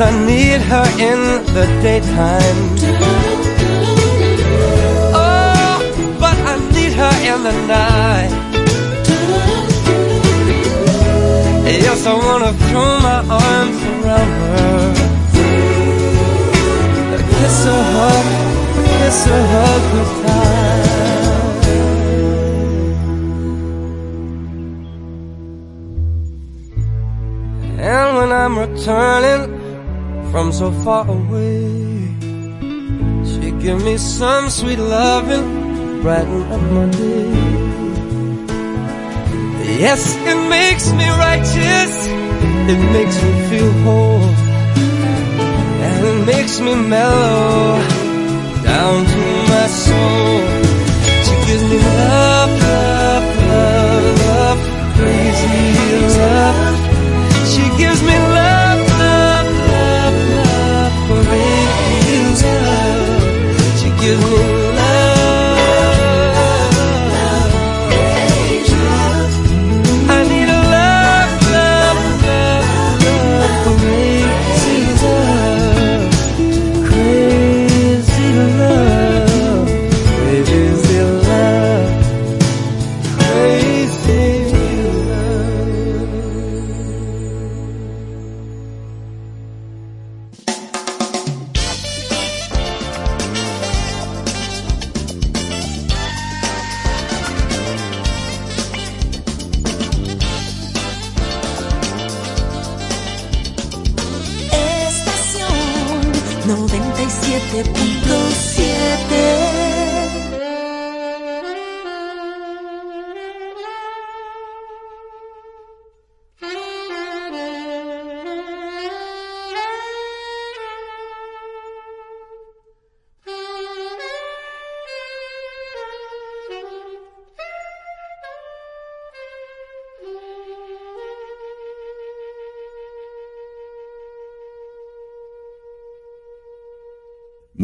I need her in the daytime. Oh, but I need her in the night. Yes, I wanna throw my arms around her. Kiss her, hug, kiss her, hug goodbye. And when I'm returning from so far away, she give me some sweet loving, brighten up my day. Yes, it makes me righteous, it makes me feel whole, and it makes me mellow down to my soul. She gives me love, love, love, love, crazy love. She gives me love,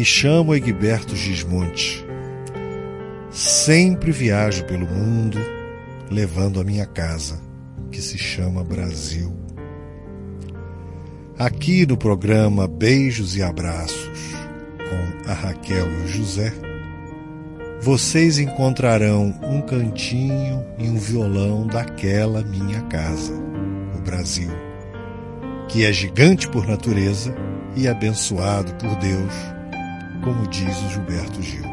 Me chamo Egberto Gismonte. Sempre viajo pelo mundo levando a minha casa, que se chama Brasil. Aqui no programa Beijos e Abraços, com a Raquel e o José, vocês encontrarão um cantinho e um violão daquela minha casa, o Brasil, que é gigante por natureza e abençoado por Deus, como diz o Gilberto Gil.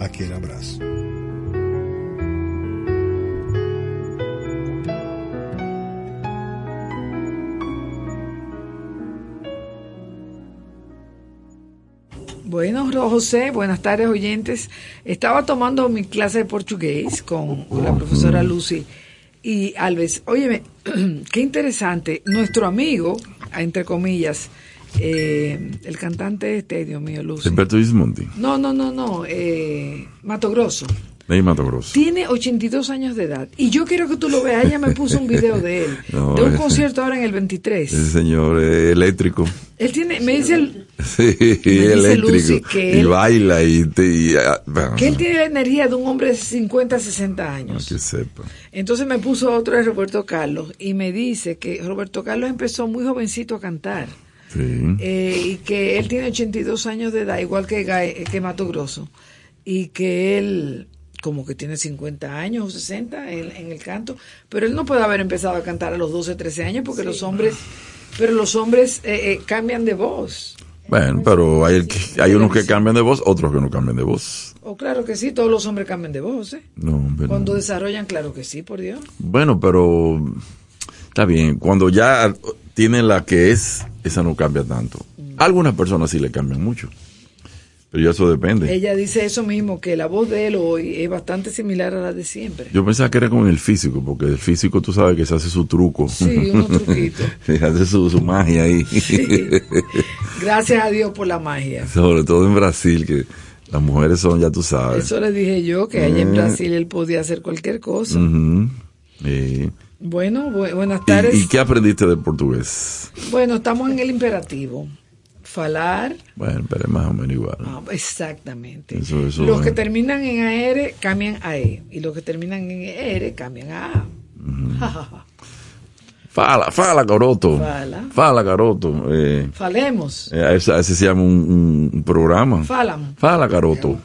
Aquele abraço. Bueno, José, buenas tardes oyentes. Estaba tomando mi clase de portugués con la profesora Lucy y Alves. Óyeme, qué interesante. Nuestro amigo, entre comillas, eh, el cantante este, Dios mío, Lucy. Alberto Gismondi. No, no, no, no, eh, Mato Grosso. Ney Mato Grosso. Tiene 82 años de edad. Y yo quiero que tú lo veas. Ella me puso un video de él. No, de un concierto ahora en el 23. Ese señor eh, eléctrico. Él tiene, me dice el- Sí, dice eléctrico. Lucy que y él- baila y, te, y, ah, bueno, que él tiene la energía de un hombre de 50, 60 no, años. que sepa. Entonces me puso otro de Roberto Carlos y me dice que Roberto Carlos empezó muy jovencito a cantar Sí. eh, y que él tiene 82 años de edad, igual que, Gae- que Mato Grosso, y que él como que tiene 50 años o 60 en, en el canto, pero él no puede haber empezado a cantar a los 12, 13 años porque los hombres, pero los hombres eh, eh, cambian de voz. Bueno, pero hay, el que- hay unos que cambian de voz, otros que no cambian de voz. O claro que sí, todos los hombres cambian de voz, ¿eh? No, pero- Cuando desarrollan, claro que sí, por Dios. Bueno, pero está bien. Cuando ya tiene la que es, esa no cambia tanto. Algunas personas sí le cambian mucho. Pero ya eso depende. Ella dice eso mismo, que la voz de él hoy es bastante similar a la de siempre. Yo pensaba que era con el físico, porque el físico tú sabes que se hace su truco. Sí, unos truquitos. se hace su, su magia ahí. Sí. Gracias a Dios por la magia. Sobre todo en Brasil, que las mujeres son, ya tú sabes. Eso le dije yo, que allá en Brasil él podía hacer cualquier cosa. Sí. Bueno, bu- buenas ¿Y- tardes. ¿Y, qué aprendiste de portugués? Bueno, estamos en el imperativo. Falar. Bueno, pero es más o menos igual. ah, exactamente. Eso- eso, los que terminan en AR cambian a E. Y los que terminan en ER cambian a A. Ja, ja. Fala, fala, garoto. Fala. Fala, garoto. Eh, Falemos. eh, ese, ese se llama un, un- programa. Falam. Fala, garoto.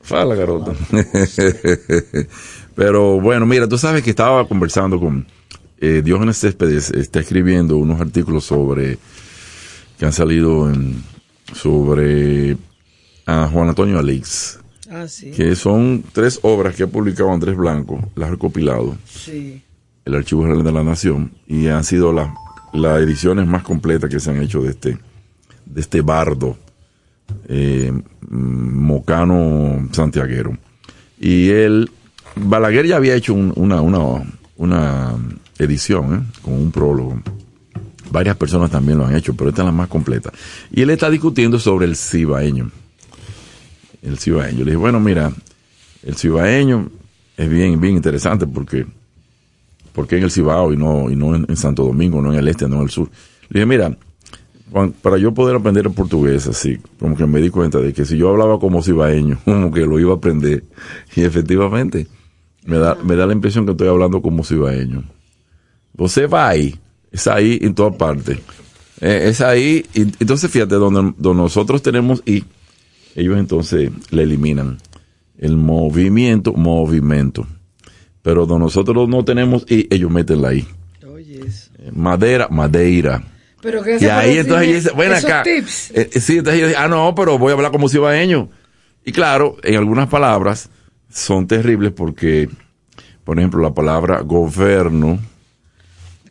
Fala, garoto. Pero bueno, mira, tú sabes que estaba conversando con eh, Diógenes Céspedes, está escribiendo unos artículos sobre que han salido en, sobre a Juan Antonio Alix, Ah, sí. que son tres obras que ha publicado Andrés Blanco, las ha recopilado, Sí. el Archivo General de la Nación, y han sido las las ediciones más completas que se han hecho de este, de este bardo eh, mm, mocano santiaguero. Y él, Balaguer ya había hecho un- una, una, una edición ¿eh? con un prólogo. Varias personas también lo han hecho, pero esta es la más completa. Y él está discutiendo sobre el cibaeño. El cibaeño. Le dije, bueno, mira, el cibaeño es bien, bien interesante porque, porque en el Cibao y no, y no en, en Santo Domingo, no en el este, no en el sur. Le dije, mira, para yo poder aprender el portugués así, como que me di cuenta de que si yo hablaba como cibaeño, como que lo iba a aprender. Y efectivamente, me da, me da la impresión que estoy hablando como cibaeño. Você vai, es ahí en todas partes. Eh, es ahí, y- entonces fíjate, donde, donde nosotros tenemos y ellos entonces le eliminan el movimiento, movimiento. Pero donde nosotros no tenemos y ellos meten la I. Oye, eso. Eh, Madera, madeira. Pero que Y ahí entonces ella dice, bueno acá. tips. Eh, sí, entonces ella dice, ah, no, pero voy a hablar como cibaeño. Y claro, en algunas palabras son terribles porque, por ejemplo, la palabra gobierno,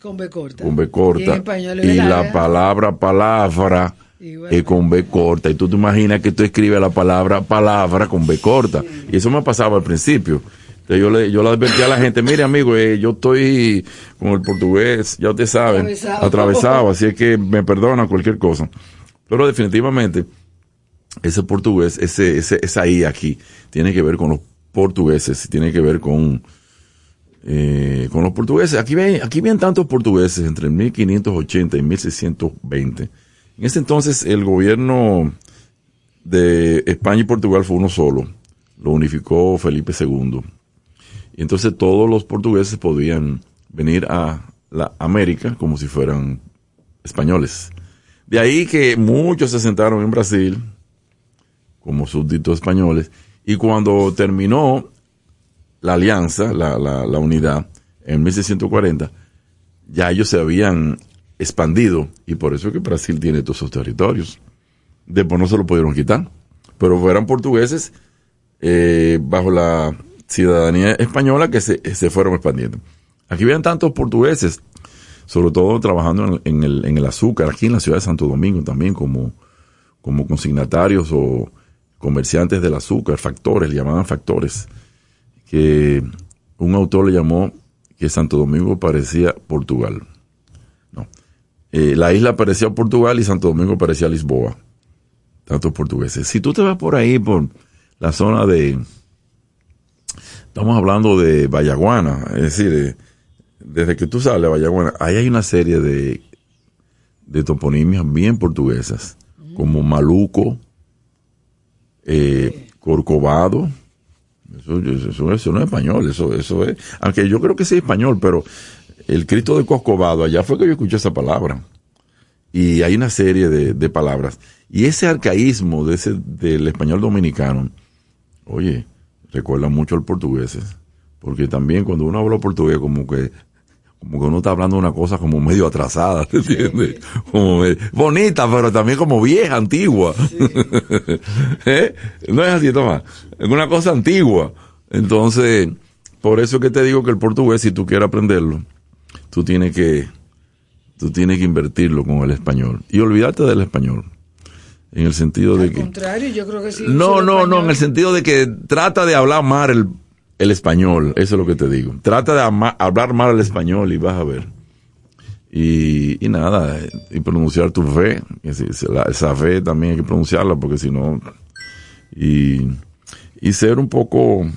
Con B corta. con B Y en corta, español es y la palabra palabra es con B corta. Y tú te imaginas que tú escribes la palabra palabra con B corta. Y eso me pasaba al principio. Entonces yo le, yo le advertí a la gente, mire amigo, eh, yo estoy con el portugués, ya ustedes saben, Atravesado. atravesado, así es que me perdonan cualquier cosa. Pero definitivamente, ese portugués, ese, ese, esa I aquí, tiene que ver con los portugueses, tiene que ver con eh, con los portugueses. Aquí ven, aquí ven tantos portugueses entre 1580 y 1620. En ese entonces el gobierno de España y Portugal fue uno solo. Lo unificó Felipe II. Y entonces todos los portugueses podían venir a la América como si fueran españoles. De ahí que muchos se sentaron en Brasil como súbditos españoles y cuando terminó la alianza, la, la, unidad, en 1640, ya ellos se habían expandido y por eso es que Brasil tiene todos esos territorios. Después no se lo pudieron quitar, pero eran portugueses eh, bajo la ciudadanía española que se, se fueron expandiendo. Aquí habían tantos portugueses, sobre todo trabajando en, en, el, en el azúcar, aquí en la ciudad de Santo Domingo también como, como consignatarios o comerciantes del azúcar, factores, le llamaban factores, que un autor le llamó que Santo Domingo parecía Portugal. No. Eh, la isla parecía Portugal y Santo Domingo parecía Lisboa. Tantos portugueses. Si tú te vas por ahí, por la zona de, estamos hablando de Vallaguana, es decir, desde que tú sales de Vallaguana, ahí hay una serie de, de toponimias bien portuguesas, como Maluco, eh, Corcovado, eso, eso, no es español, eso, eso es, aunque yo creo que sí es español, pero el Cristo de Corcovado, allá fue que yo escuché esa palabra. Y hay una serie de, de palabras. Y ese arcaísmo de ese, del español dominicano, oye, recuerda mucho al portugués. Porque también cuando uno habla portugués, como que como que uno está hablando una cosa como medio atrasada, ¿te entiendes? Como medio, bonita, pero también como vieja, antigua. Sí. ¿Eh? No es así, Tomás. Es una cosa antigua. Entonces, por eso que te digo que el portugués, si tú quieres aprenderlo, tú tienes que, tú tienes que invertirlo con el español. Y olvidarte del español. En el sentido Al de que. contrario, yo creo que sí. No, no, no, en el sentido de que trata de hablar mal el, el español, eso es lo que te digo. Trata de ama- hablar mal el español y vas a ver. Y, y nada, eh, y pronunciar tu fe, esa fe también hay que pronunciarla porque si no, y, y ser un poco,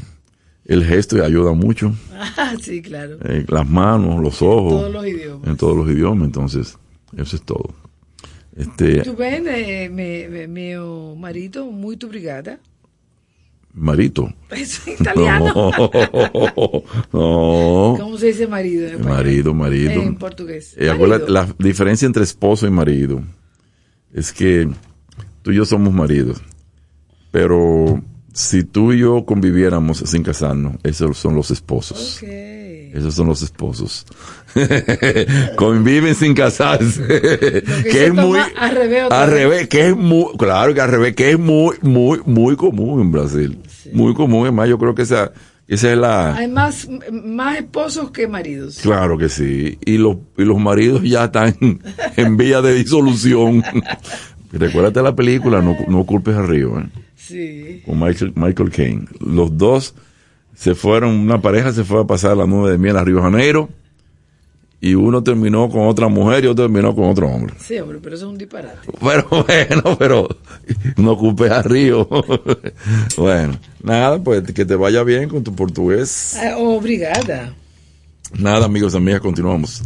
el gesto ayuda mucho, Ah, sí, claro. eh, las manos, los ojos, Todos los idiomas. en todos los idiomas, entonces, eso es todo. Este, Tu bene, me, me, mio marito, muito obrigada. Marito. Es italiano. No, no. ¿Cómo se dice marido en? Marido, marido. En portugués. Eh, Marido. la diferencia entre esposo y marido es que tú y yo somos maridos, pero si tú y yo conviviéramos sin casarnos, esos son los esposos. Ok. Esos son los esposos. Conviven sin casarse. que es muy. al revés al que es muy. Claro que al revés, que es muy, muy, muy común en Brasil. Muy común. Es más, yo creo que esa, esa es la. Hay más, más esposos que maridos. Claro que sí. Y los, y los maridos ya están en vía de disolución. Recuérdate la película No, no culpes al río, ¿eh? Sí. con Michael, Michael Caine. Los dos se fueron, una pareja se fue a pasar la nube de miel a Río Janeiro y uno terminó con otra mujer y otro terminó con otro hombre. Sí, hombre, pero eso es un disparate. Pero bueno, pero no culpes a Río. bueno, nada, pues que te vaya bien con tu portugués. Ah, obrigada. Nada, amigos, amigas, continuamos.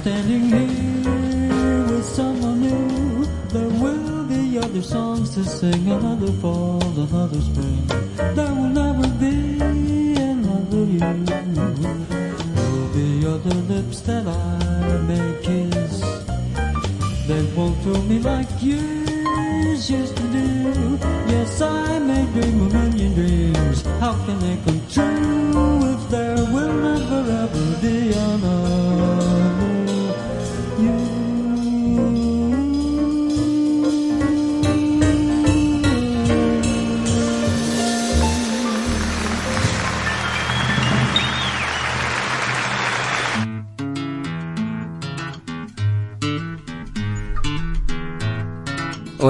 Standing here with someone new. There will be other songs to sing, another fall, another spring.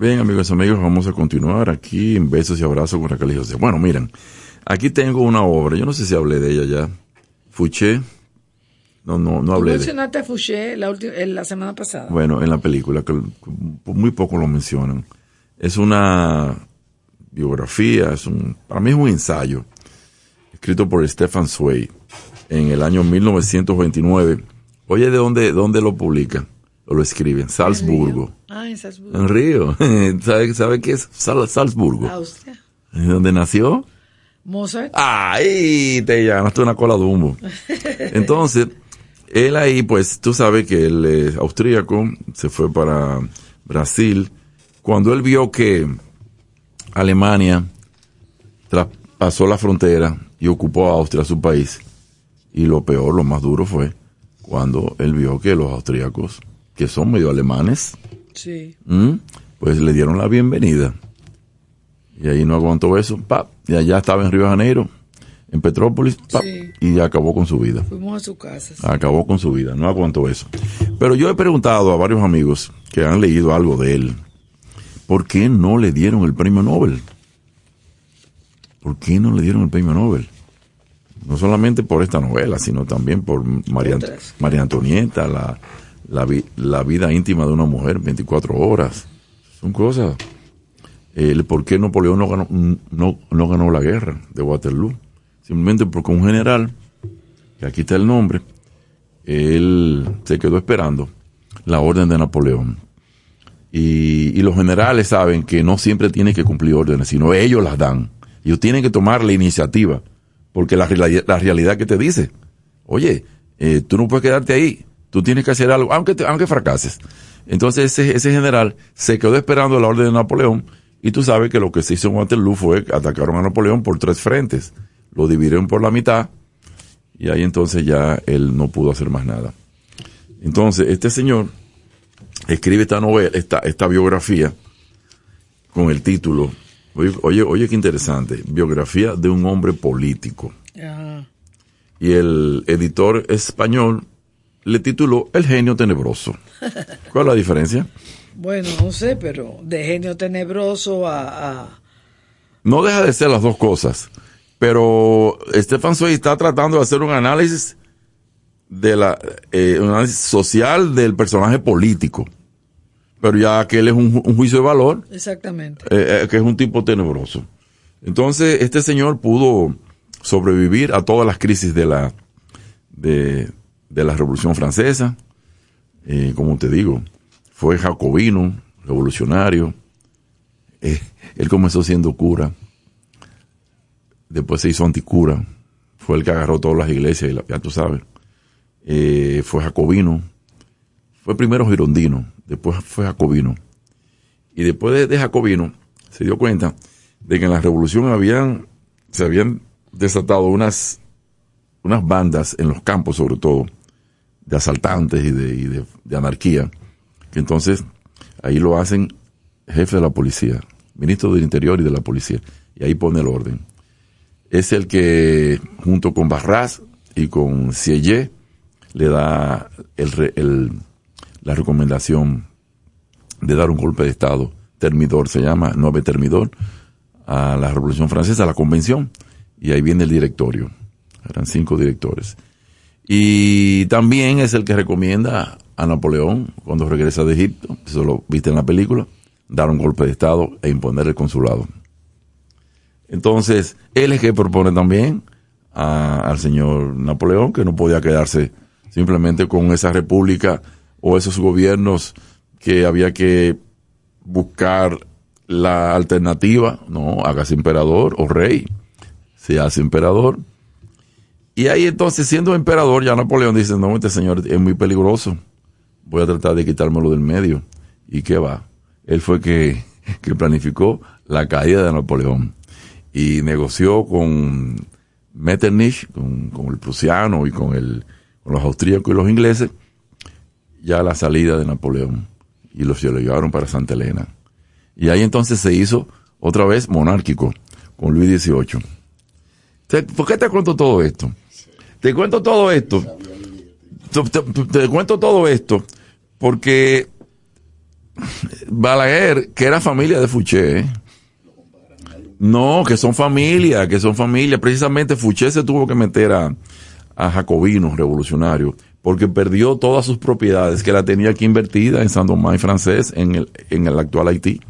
Bien, amigos y amigos, vamos a continuar aquí en Besos y Abrazos con Raquel y José. Bueno, miren, aquí tengo una obra, yo no sé si hablé de ella ya. Fouché. No, no, no Tú hablé de mencionaste a Fouché la, en la semana pasada. Bueno, en la película, que muy poco lo mencionan. Es una biografía, es un, para mí es un ensayo, escrito por Stefan Zweig en el año 1929. Oye, ¿de dónde, dónde lo publica? O lo escribe, en Salzburgo. Ah, en Salzburgo. En Río. ¿Sabe, ¿Sabe qué es Sal- Salzburgo? Austria. ¿Dónde nació? Mozart. ¡Ay! Te llamaste una cola de humo. Entonces, él ahí, pues, tú sabes que él es austríaco, se fue para Brasil. Cuando él vio que Alemania traspasó la frontera y ocupó a Austria, su país, y lo peor, lo más duro fue cuando él vio que los austríacos, que son medio alemanes, Sí. ¿Mm? Pues le dieron la bienvenida. Y ahí no aguantó eso. ¡pap! Y allá estaba en Río de Janeiro, en Petrópolis, ¡pap! Sí. y acabó con su vida. Fuimos a su casa. sí. Acabó con su vida, no aguantó eso. Pero yo he preguntado a varios amigos que han leído algo de él. ¿por qué no le dieron el premio Nobel? ¿Por qué no le dieron el premio Nobel? No solamente por esta novela, sino también por María. María Antonieta, la, la, vi- la vida íntima de una mujer, 24 horas. Son cosas. El por qué Napoleón no ganó, no, no ganó la guerra de Waterloo. Simplemente porque un general, que aquí está el nombre, él se quedó esperando la orden de Napoleón. Y, y los generales saben que no siempre tienen que cumplir órdenes, sino ellos las dan. Ellos tienen que tomar la iniciativa, porque la, la realidad que te dice, oye, eh, tú no puedes quedarte ahí, tú tienes que hacer algo, aunque, te- aunque fracases. Entonces ese, ese general se quedó esperando la orden de Napoleón, y tú sabes que lo que se hizo en Waterloo fue que atacaron a Napoleón por tres frentes, lo dividieron por la mitad, y ahí entonces ya él no pudo hacer más nada. Entonces, este señor escribe esta novela, esta, esta biografía, con el título, oye, oye, oye qué interesante, biografía de un hombre político. Y el editor español le tituló El genio tenebroso. ¿Cuál es la diferencia? Bueno, no sé, pero de genio tenebroso a, a- No deja de ser las dos cosas. Pero Stefan Zweig está tratando de hacer un análisis de la eh, un análisis social del personaje político. Pero ya que él es un, ju- un juicio de valor, Exactamente. eh, eh, que es un tipo tenebroso. Entonces, este señor pudo sobrevivir a todas las crisis de la de, de la Revolución Francesa. Como te digo, fue jacobino, revolucionario. Eh, él comenzó siendo cura. Después se hizo anticura. Fue el que agarró todas las iglesias, y la- ya tú sabes. Eh, fue jacobino. Fue primero girondino, después fue jacobino. Y después de, de Jacobino, se dio cuenta de que en la revolución habían, se habían desatado unas, unas bandas en los campos, sobre todo, de asaltantes y de, anarquía, entonces ahí lo hacen jefe de la policía, ministro del Interior y de la policía, y ahí pone el orden. Es el que, junto con Barras y con Sieyé, le da la recomendación de dar un golpe de Estado termidor, se llama nueve termidor, a la Revolución Francesa, a la Convención, y ahí viene el directorio. Eran cinco directores. Y también es el que recomienda a Napoleón, cuando regresa de Egipto, eso lo viste en la película, dar un golpe de Estado e imponer el consulado. Entonces, él es que propone también a- al señor Napoleón que no podía quedarse simplemente con esa república o esos gobiernos que había que buscar la alternativa, no, hágase emperador o rey, se hace emperador. Y ahí entonces, siendo emperador, ya Napoleón dice, no, este señor es muy peligroso, voy a tratar de quitármelo del medio. ¿Y qué va? Él fue que, que planificó la caída de Napoleón y negoció con Metternich, con, con el prusiano y con, el, con los austríacos y los ingleses, ya la salida de Napoleón y los llevaron para Santa Elena. Y ahí entonces se hizo otra vez monárquico con Luis XVIII. ¿Por qué te cuento todo esto? Te cuento todo esto. Te, cuento todo esto porque Balaguer, que era familia de Fouché, ¿eh? no, que son familia, que son familia. Precisamente Fouché se tuvo que meter a, a jacobinos revolucionarios porque perdió todas sus propiedades que la tenía aquí invertida en San Domingo francés, en el, en el actual Haití.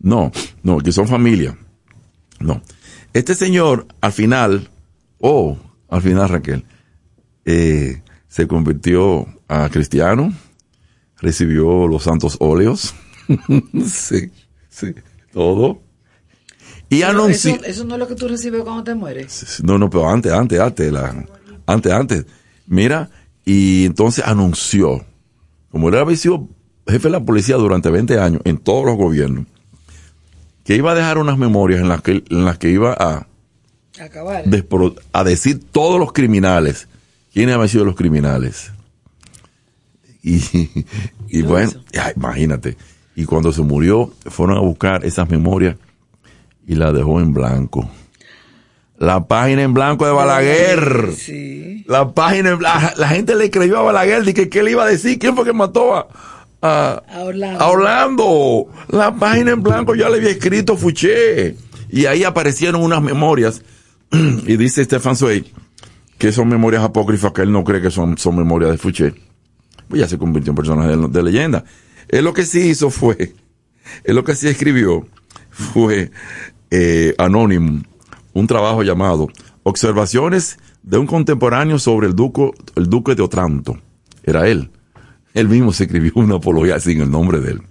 No, no, que son familia. No. Este señor, al final, oh, al final Raquel, eh, se convirtió a cristiano, recibió los santos óleos, sí, sí, todo. Y anunció, eso, eso no es lo que tú recibes cuando te mueres. no, no, pero antes, antes, antes, la, antes, antes. Mira, y entonces anunció, como él había sido jefe de la policía durante 20 años en todos los gobiernos, que iba a dejar unas memorias en las que, en las que iba a, Acabar. a decir todos los criminales, quiénes habían sido los criminales. Y, y bueno, imagínate. Y cuando se murió, fueron a buscar esas memorias y la dejó en blanco. La página en blanco de Balaguer. Sí. La página, en bla- la, gente le creyó a Balaguer, de que qué le iba a decir, quién fue que mató a, a, A Orlando. a Orlando. La página en blanco ya le había escrito Fouché. Y ahí aparecieron unas memorias. y dice Stefan Zweig que son memorias apócrifas que él no cree que son, son memorias de Fouché. Pues ya se convirtió en personaje de, de leyenda. Él lo que sí hizo fue, él lo que sí escribió fue eh, Anónimo, un trabajo llamado Observaciones de un contemporáneo sobre el, duco, el duque de Otranto. Era él. Él mismo se escribió una apología sin el nombre de él.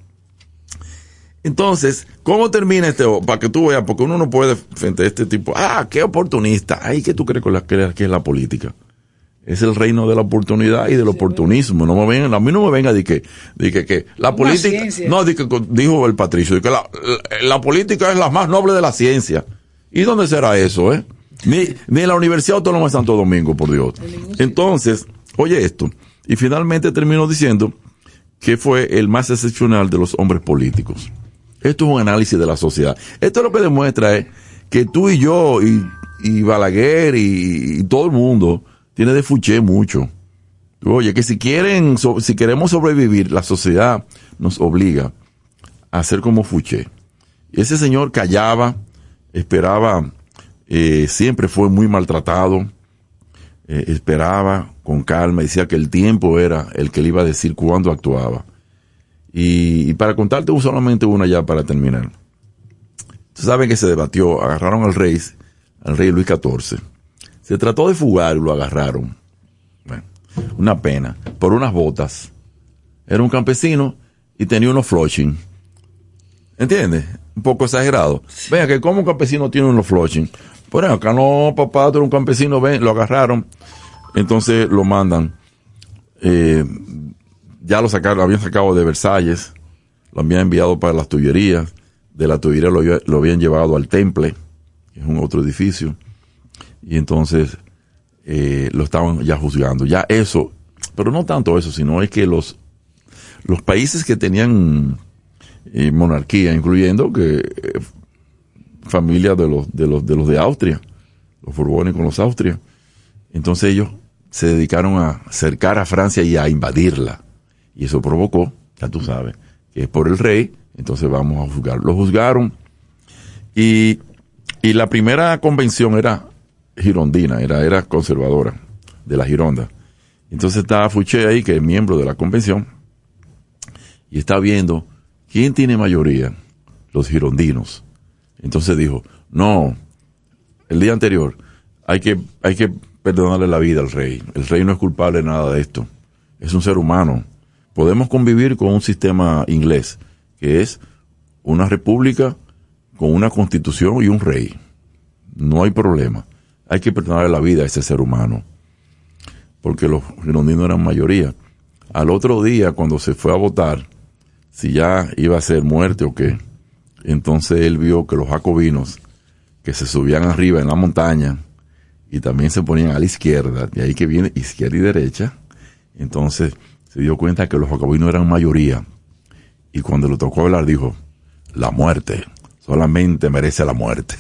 Entonces, ¿cómo termina este? Para que tú veas, porque uno no puede frente a este tipo, ah, qué oportunista. Ay, ¿qué tú crees con la, que, que es la política? Es el reino de la oportunidad y del oportunismo. No me vengan, a mí no me venga de que, de que, que la Una política, ciencia. no, de que, dijo el patricio, de que la, la, la política es la más noble de la ciencia. ¿Y dónde será eso, eh? Ni, ni en la Universidad Autónoma de Santo Domingo, por Dios. Entonces, oye esto. Y finalmente terminó diciendo que fue el más excepcional de los hombres políticos. Esto es un análisis de la sociedad. Esto lo que demuestra es que tú y yo y, y Balaguer y, todo el mundo tiene de fuché mucho. Oye, que si quieren, si queremos sobrevivir, la sociedad nos obliga a ser como Fuché. Ese señor callaba, esperaba, eh, siempre fue muy maltratado, eh, esperaba con calma, decía que el tiempo era el que le iba a decir cuándo actuaba. Y, y para contarte solamente una ya para terminar. Saben que se debatió, agarraron al rey, al rey Luis XIV. Se trató de fugar y lo agarraron. Bueno, una pena, por unas botas. Era un campesino y tenía unos flushing. ¿Entiendes? Un poco exagerado. Vean que como un campesino tiene unos flushing. Por acá no, papá, tú eres un campesino, ven, lo agarraron. Entonces lo mandan. Eh, ya lo sacaron, lo habían sacado de Versalles, lo habían enviado para las Tullerías, de la Tullería lo, lo habían llevado al Temple, que es un otro edificio, y entonces eh, lo estaban ya juzgando. Ya eso, pero no tanto eso, sino es que los, los países que tenían eh, monarquía, incluyendo que familias de los, de los de los de Austria, los borbónicos, los Austria, entonces ellos se dedicaron a cercar a Francia y a invadirla. Y eso provocó, ya tú sabes, que es por el rey, entonces vamos a juzgar. Lo juzgaron y, y la primera convención era girondina, era, era conservadora de la Gironda. Entonces estaba Fouché ahí, que es miembro de la convención, y está viendo quién tiene mayoría, los girondinos. Entonces dijo, no, el día anterior hay que, hay que perdonarle la vida al rey. El rey no es culpable de nada de esto. Es un ser humano. Podemos convivir con un sistema inglés, que es una república con una constitución y un rey. No hay problema. Hay que perdonarle la vida a ese ser humano. Porque los girondinos eran mayoría. Al otro día, cuando se fue a votar, si ya iba a ser muerte o qué, entonces él vio que los jacobinos, que se subían arriba en la montaña, y también se ponían a la izquierda, de ahí que viene izquierda y derecha, entonces se dio cuenta que los jacobinos eran mayoría, y cuando le tocó hablar dijo, la muerte, solamente merece la muerte.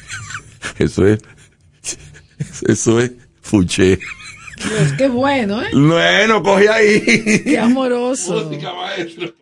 Eso es, eso es Fouché. Dios, qué bueno, ¿eh? Bueno, coge ahí. Qué amoroso. Música, maestro.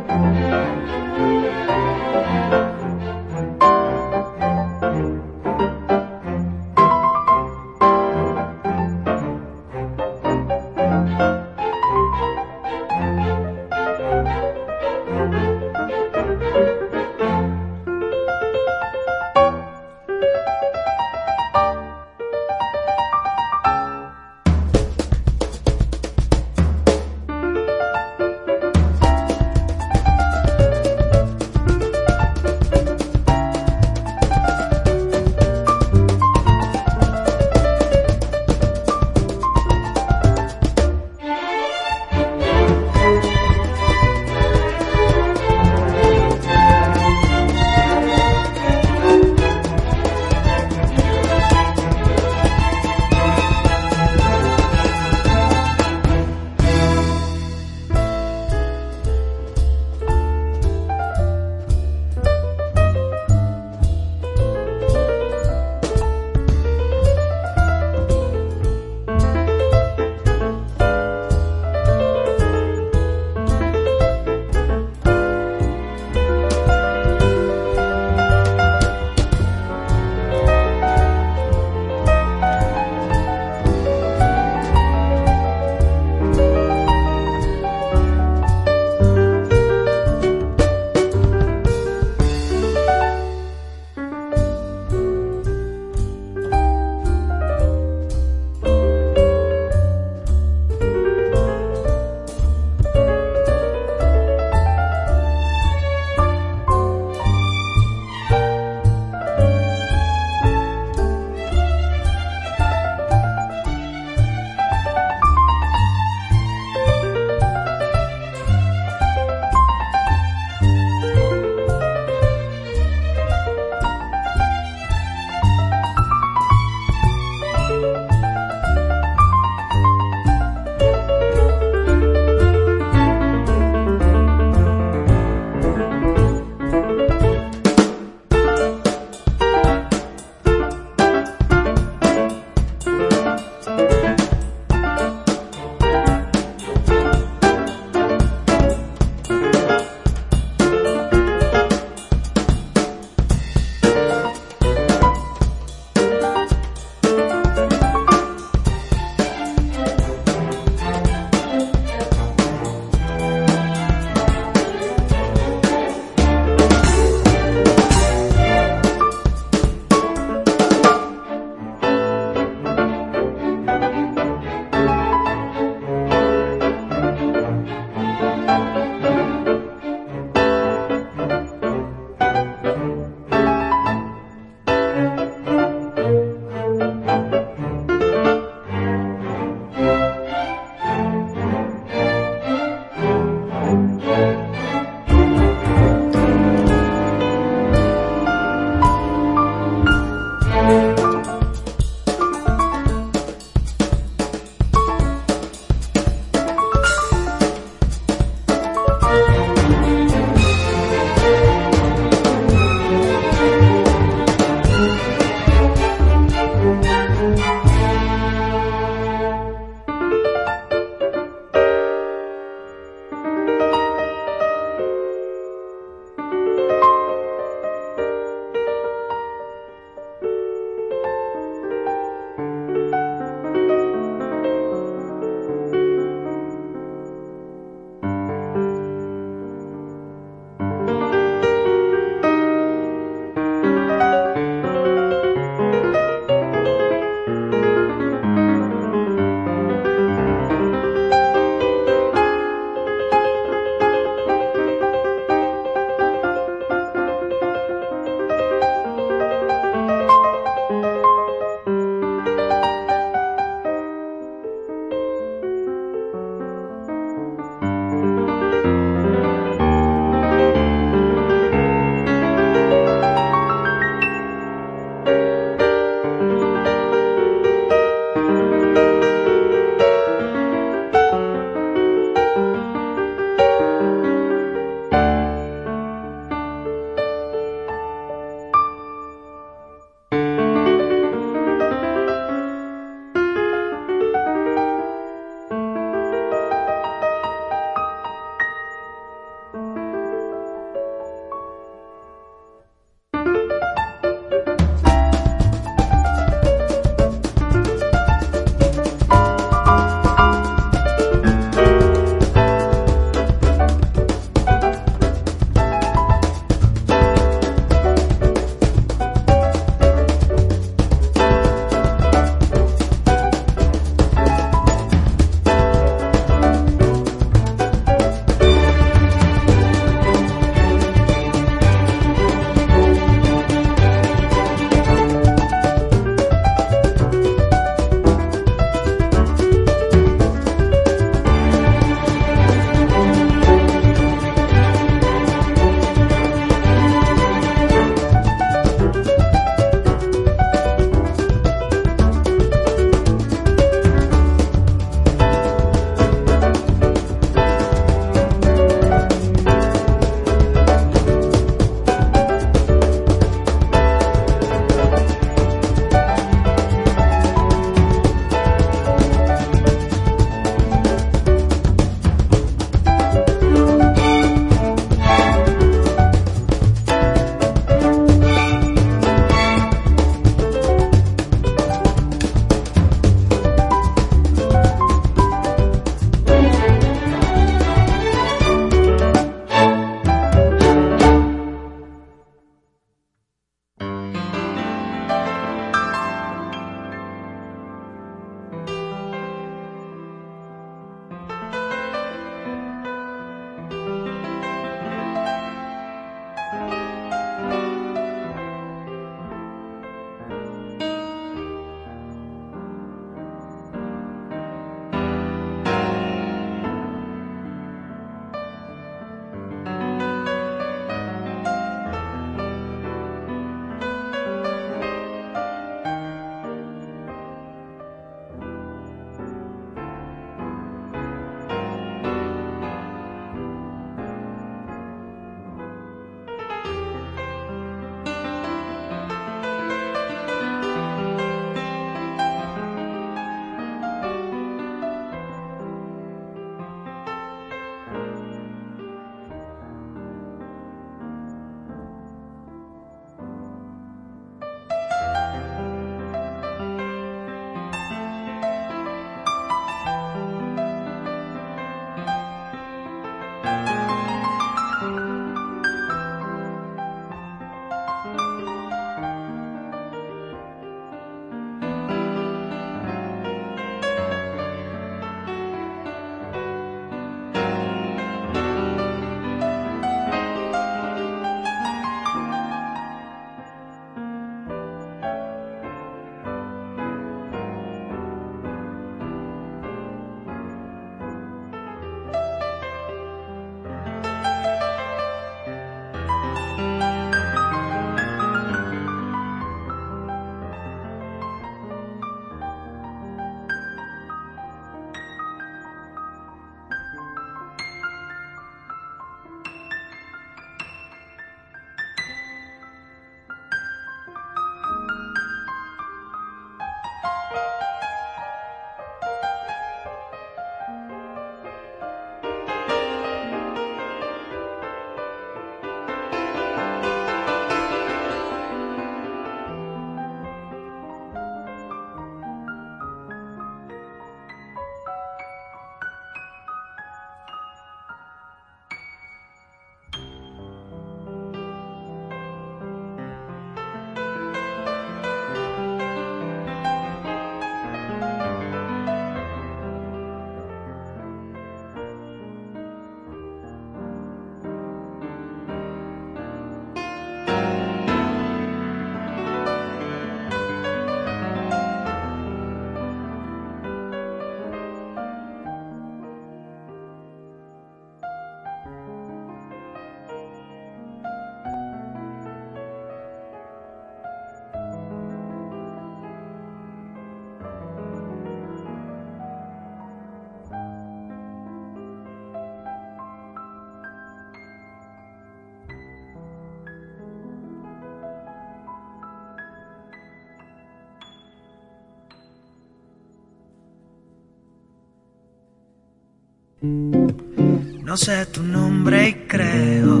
No sé tu nombre y creo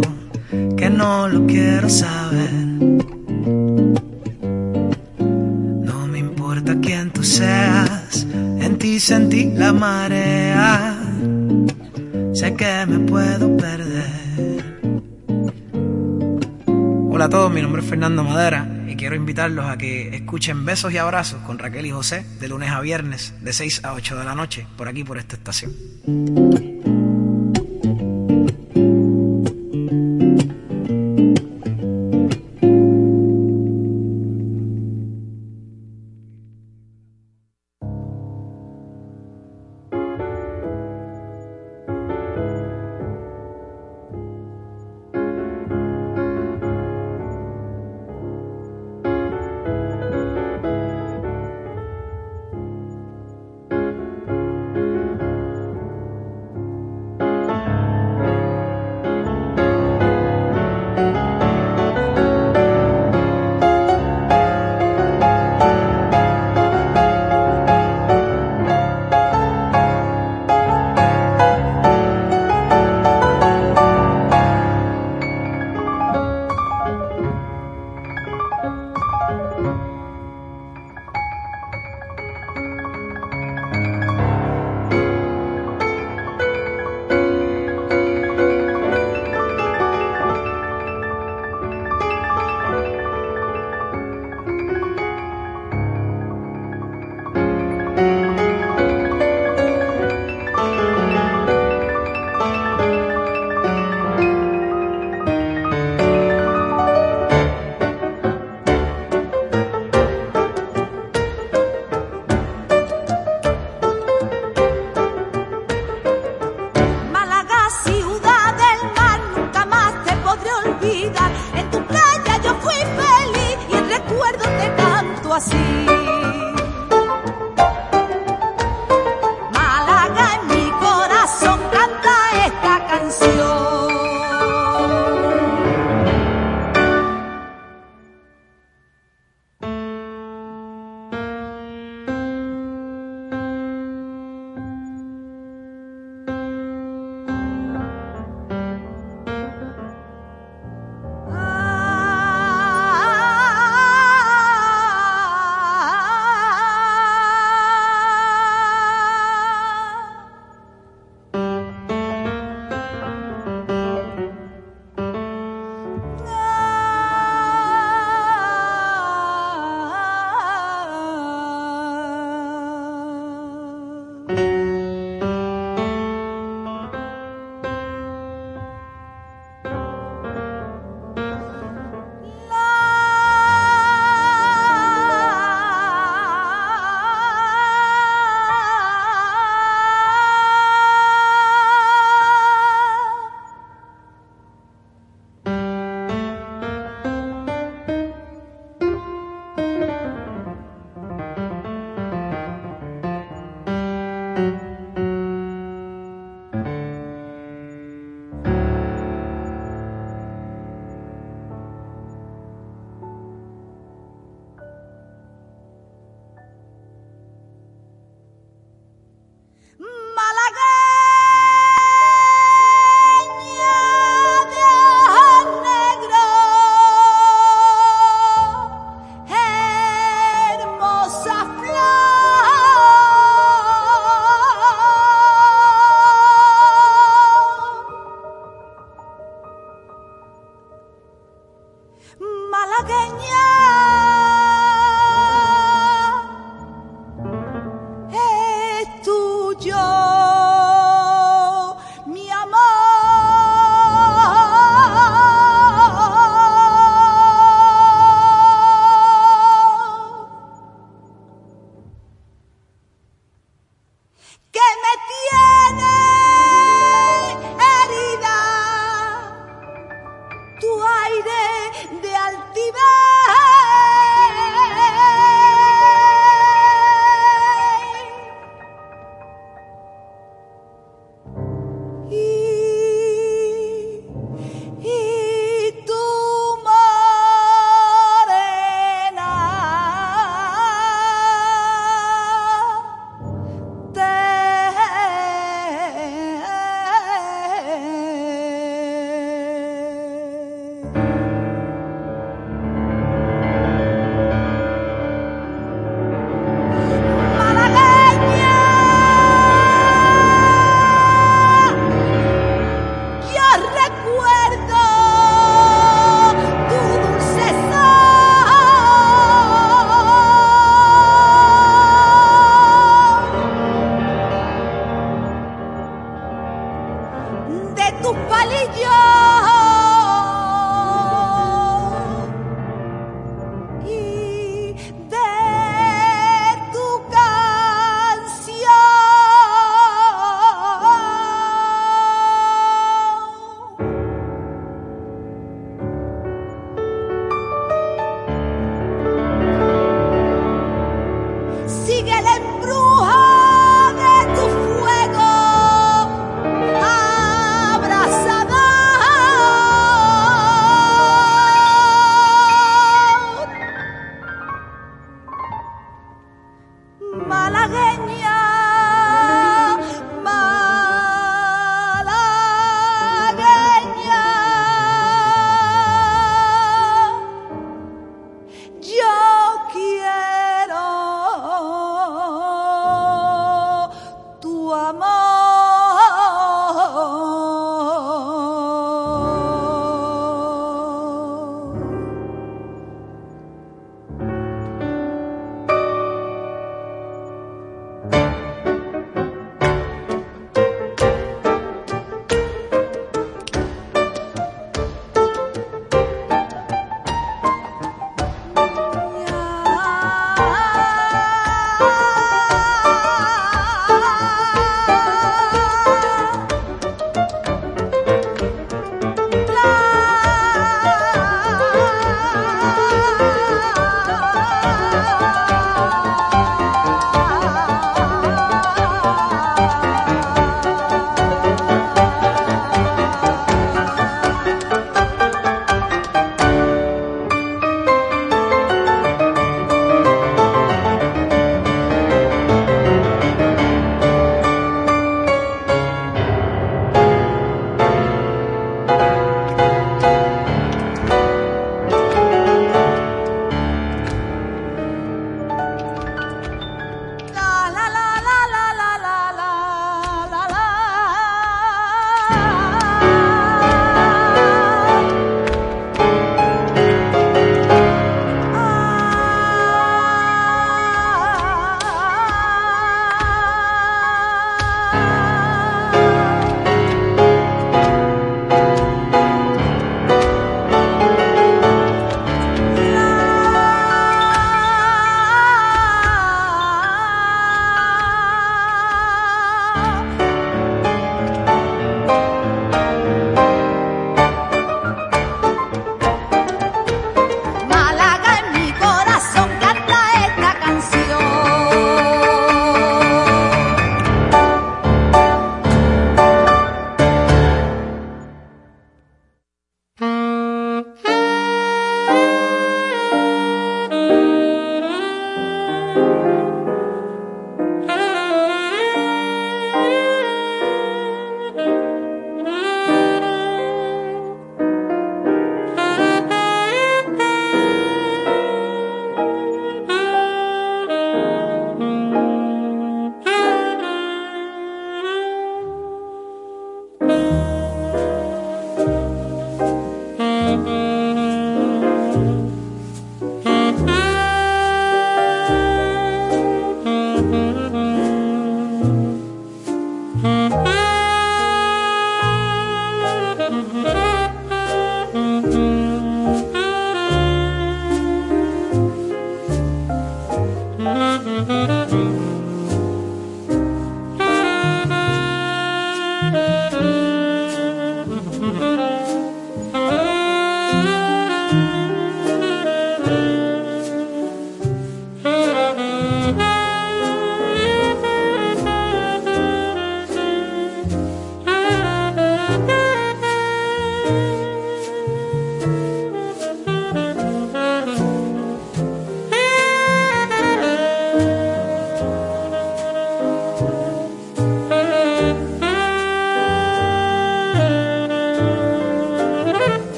que no lo quiero saber. No me importa quién tú seas, en ti sentí la marea. Sé que me puedo perder. Hola a todos, mi nombre es Fernando Madera y quiero invitarlos a que escuchen Besos y Abrazos con Raquel y José de lunes a viernes de 6 a 8 de la noche por aquí por esta estación. Thank you.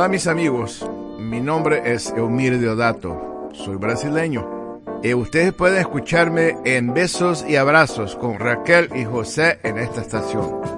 Hola mis amigos, mi nombre es Eumir Deodato, soy brasileño. Y ustedes pueden escucharme en Besos y Abrazos con Raquel y José en esta estación.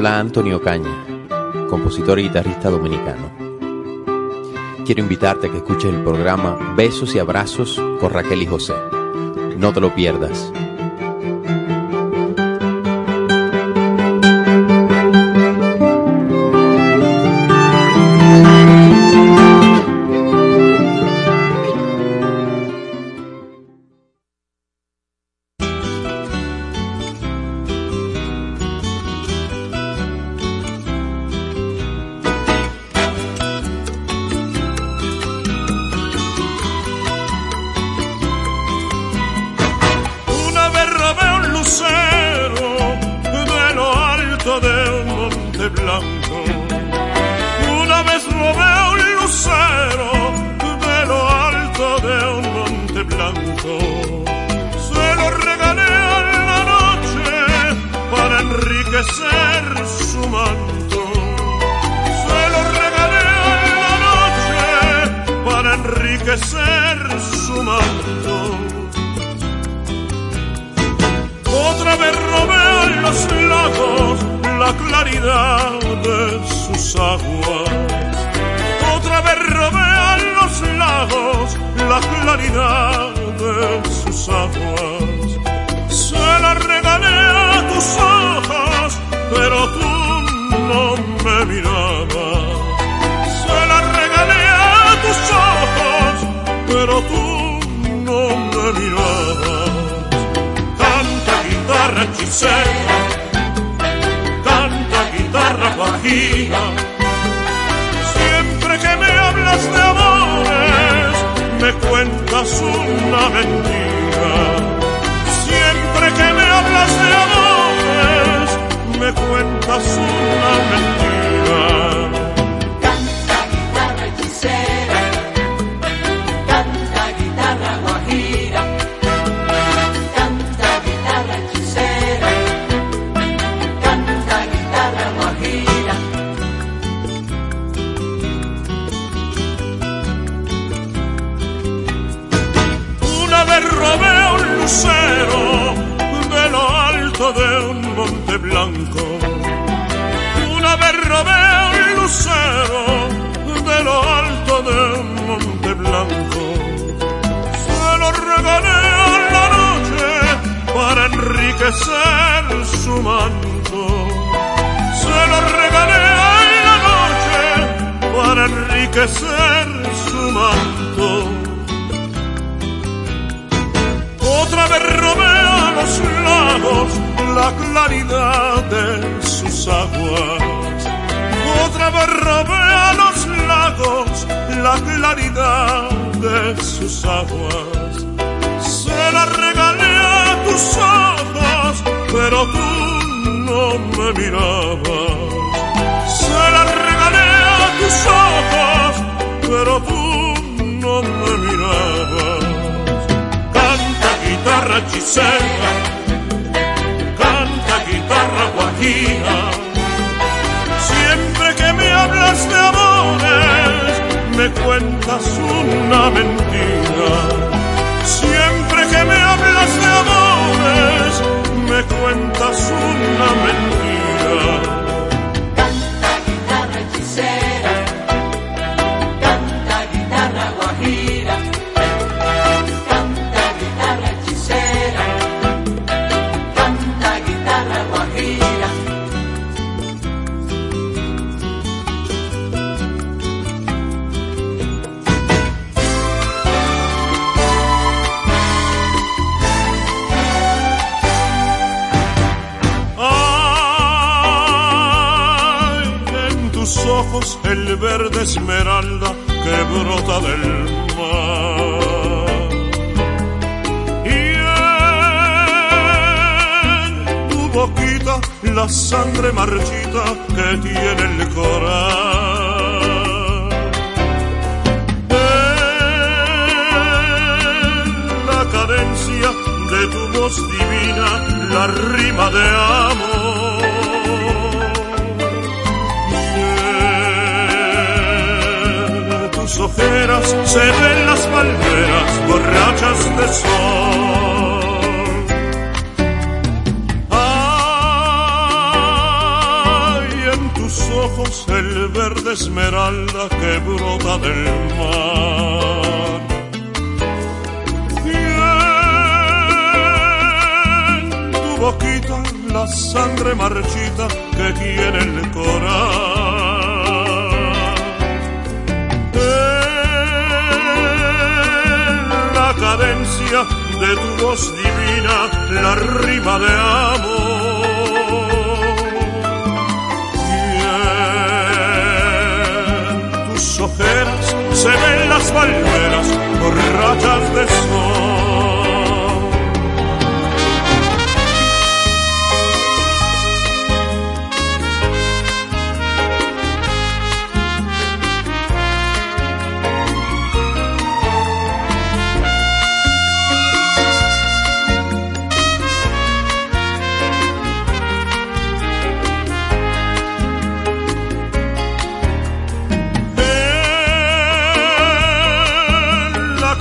habla Antonio Caña, compositor y guitarrista dominicano. Quiero invitarte a que escuches el programa Besos y Abrazos con Raquel y José. No te lo pierdas.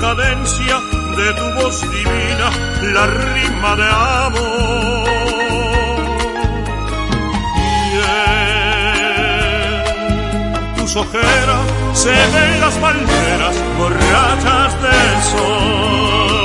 cadencia de tu voz divina, la rima de amor. Y en tus ojeras se ven las palmeras borrachas del sol.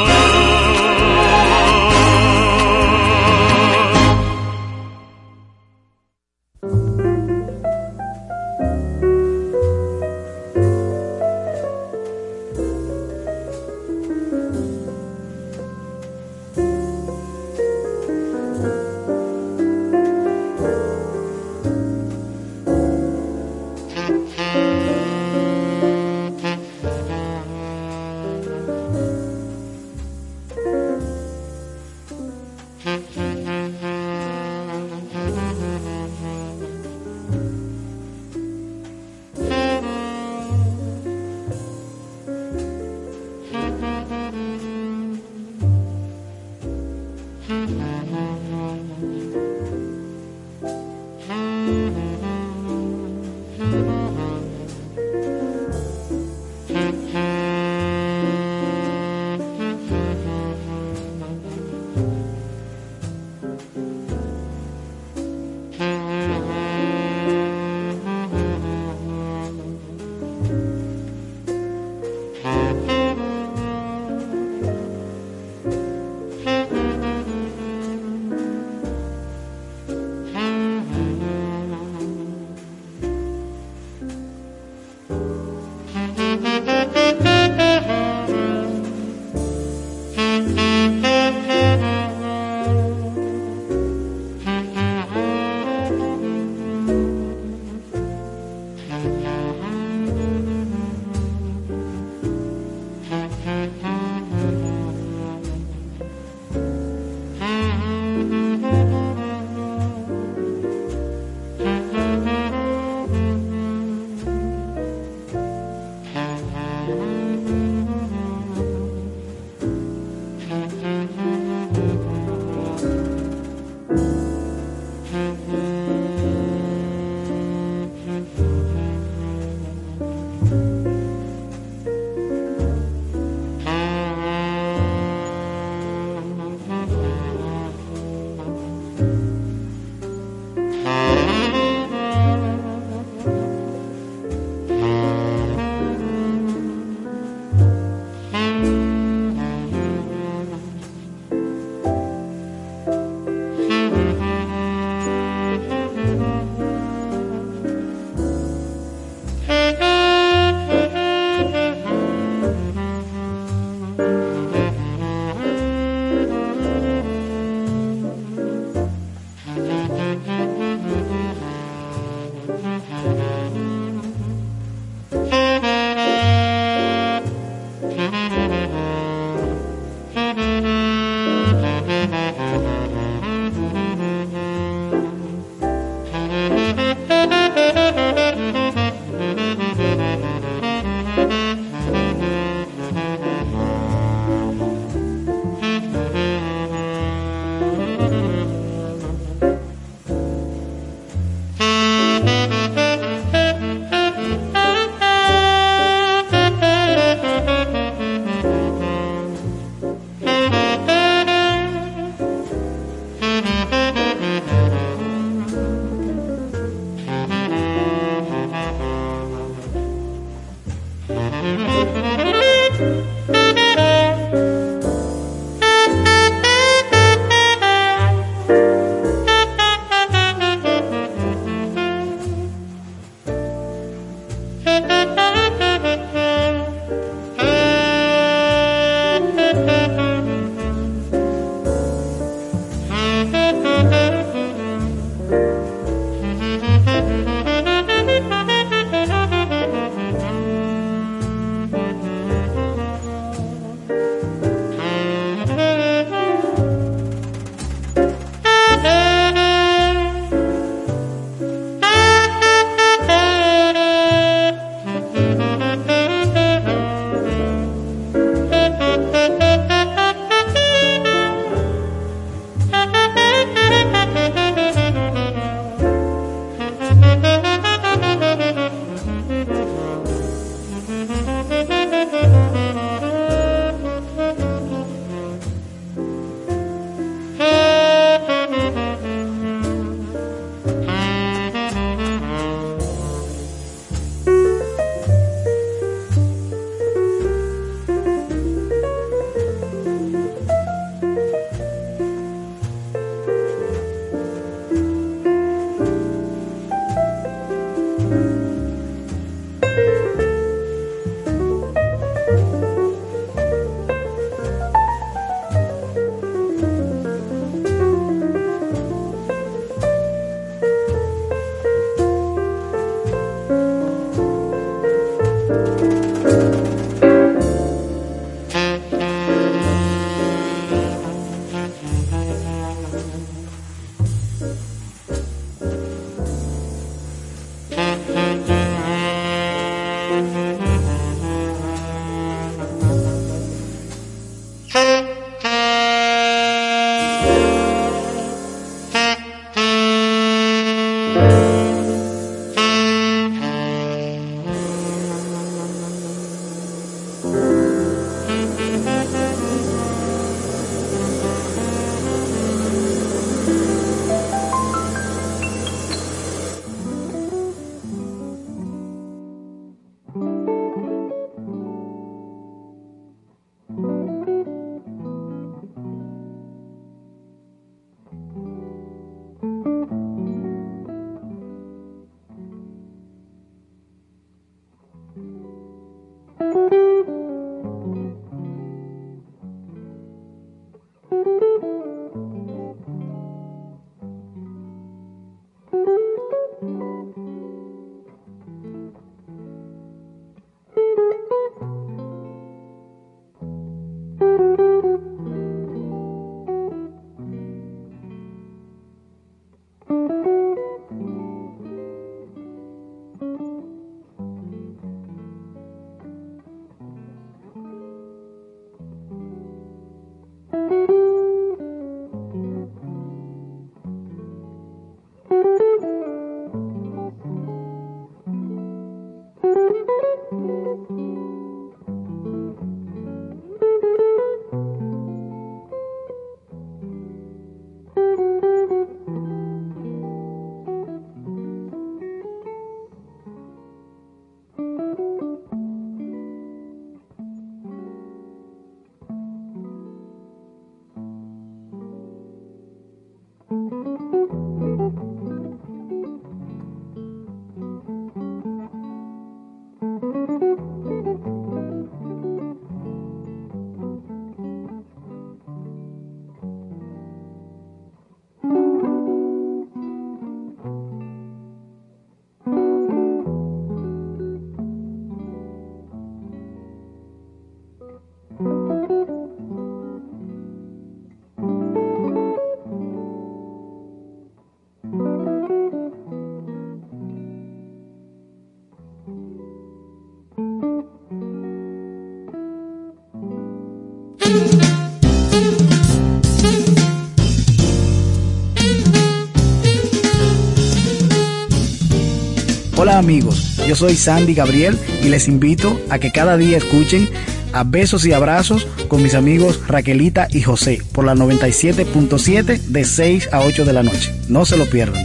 Amigos, yo soy Sandy Gabriel y les invito a que cada día escuchen a Besos y Abrazos con mis amigos Raquelita y José por la 97.7 de 6 a 8 de la noche. No se lo pierdan.